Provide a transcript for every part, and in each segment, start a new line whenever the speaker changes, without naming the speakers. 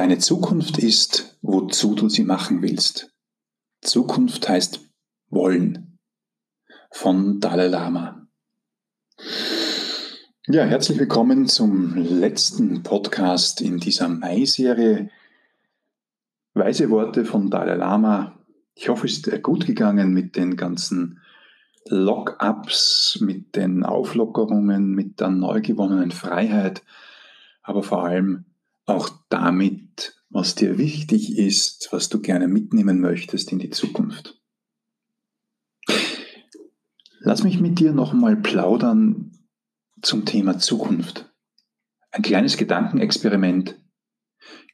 Deine Zukunft ist, wozu du sie machen willst. Zukunft heißt wollen. Von Dalai Lama. Ja, herzlich willkommen zum letzten Podcast in dieser Mai-Serie. Weise Worte von Dalai Lama. Ich hoffe, es ist gut gegangen mit den ganzen Lock-ups, mit den Auflockerungen, mit der neu gewonnenen Freiheit, aber vor allem auch damit, was dir wichtig ist, was du gerne mitnehmen möchtest in die Zukunft. Lass mich mit dir nochmal plaudern zum Thema Zukunft. Ein kleines Gedankenexperiment.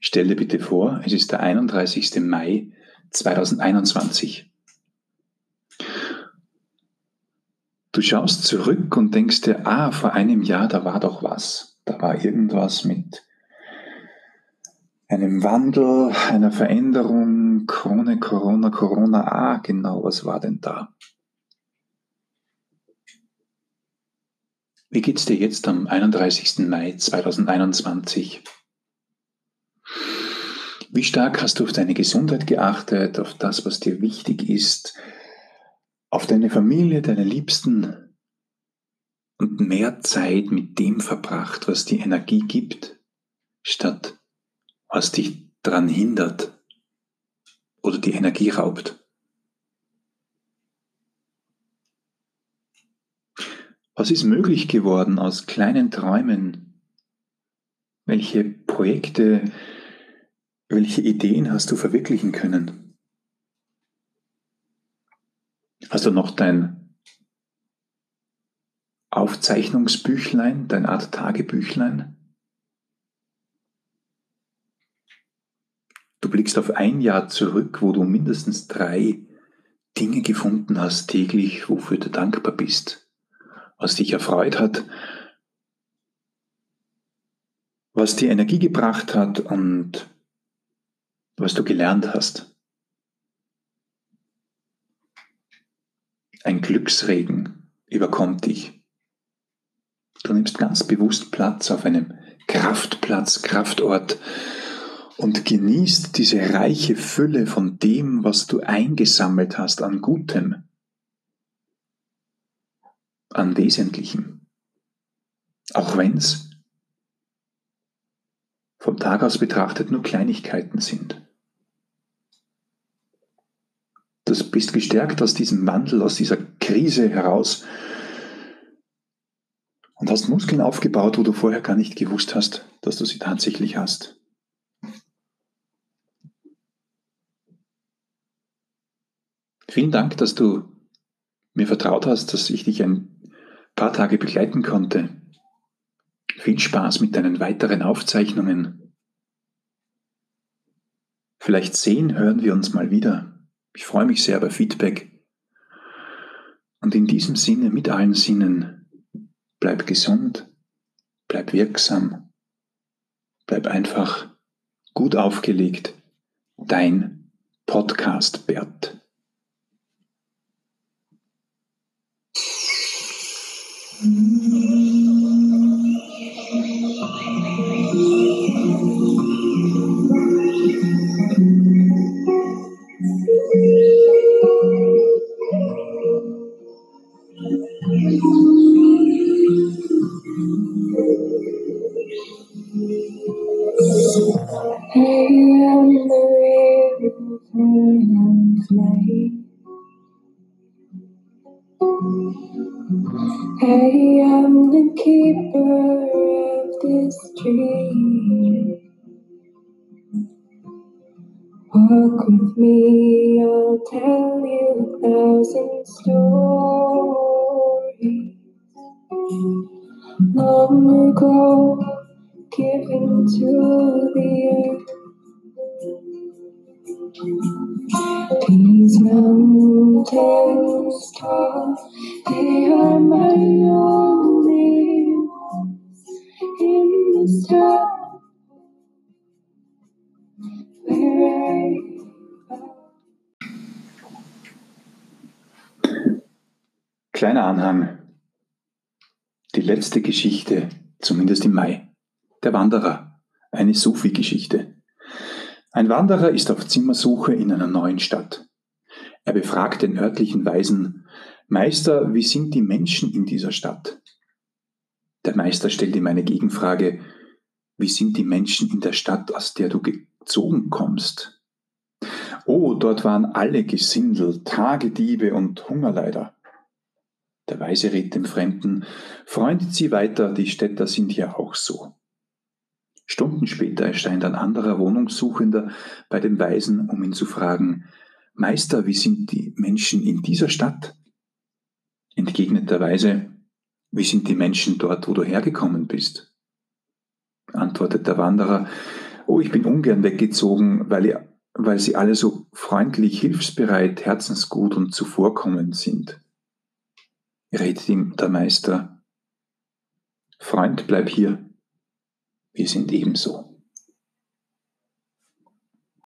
Stell dir bitte vor, es ist der 31. Mai 2021. Du schaust zurück und denkst dir, ah, vor einem Jahr, da war doch was. Da war irgendwas mit einem Wandel, einer Veränderung, Krone, Corona, Corona, ah, genau, was war denn da? Wie geht's dir jetzt am 31. Mai 2021? Wie stark hast du auf deine Gesundheit geachtet, auf das, was dir wichtig ist, auf deine Familie, deine Liebsten und mehr Zeit mit dem verbracht, was die Energie gibt, statt was dich daran hindert oder die Energie raubt. Was ist möglich geworden aus kleinen Träumen? Welche Projekte, welche Ideen hast du verwirklichen können? Hast du noch dein Aufzeichnungsbüchlein, dein Art Tagebüchlein? Du blickst auf ein Jahr zurück, wo du mindestens drei Dinge gefunden hast täglich, wofür du dankbar bist, was dich erfreut hat, was dir Energie gebracht hat und was du gelernt hast. Ein Glücksregen überkommt dich. Du nimmst ganz bewusst Platz auf einem Kraftplatz, Kraftort, und genießt diese reiche Fülle von dem, was du eingesammelt hast an Gutem, an Wesentlichem. Auch wenn es vom Tag aus betrachtet nur Kleinigkeiten sind. Du bist gestärkt aus diesem Wandel, aus dieser Krise heraus und hast Muskeln aufgebaut, wo du vorher gar nicht gewusst hast, dass du sie tatsächlich hast. Vielen Dank, dass du mir vertraut hast, dass ich dich ein paar Tage begleiten konnte. Viel Spaß mit deinen weiteren Aufzeichnungen. Vielleicht sehen, hören wir uns mal wieder. Ich freue mich sehr über Feedback. Und in diesem Sinne, mit allen Sinnen, bleib gesund, bleib wirksam, bleib einfach gut aufgelegt. Dein Podcast Bert. Hey, I'm the river.
I am the keeper of this dream. Walk with me, I'll tell you a thousand stories. Long ago, given to the earth.
Kleiner Anhang. Die letzte Geschichte, zumindest im Mai. Der Wanderer. Eine Sufi-Geschichte. Ein Wanderer ist auf Zimmersuche in einer neuen Stadt. Er befragt den örtlichen Weisen, Meister, wie sind die Menschen in dieser Stadt? Der Meister stellt ihm eine Gegenfrage, wie sind die Menschen in der Stadt, aus der du gezogen kommst? Oh, dort waren alle Gesindel, Tagediebe und Hungerleider. Der Weise rät dem Fremden, freundet sie weiter, die Städter sind ja auch so. Stunden später erscheint ein anderer Wohnungssuchender bei dem Weisen, um ihn zu fragen, Meister, wie sind die Menschen in dieser Stadt? Entgegnet der Weise, wie sind die Menschen dort, wo du hergekommen bist? Antwortet der Wanderer, oh, ich bin ungern weggezogen, weil, ihr, weil sie alle so freundlich, hilfsbereit, herzensgut und zuvorkommend sind. Redet ihm der Meister, Freund, bleib hier, wir sind ebenso.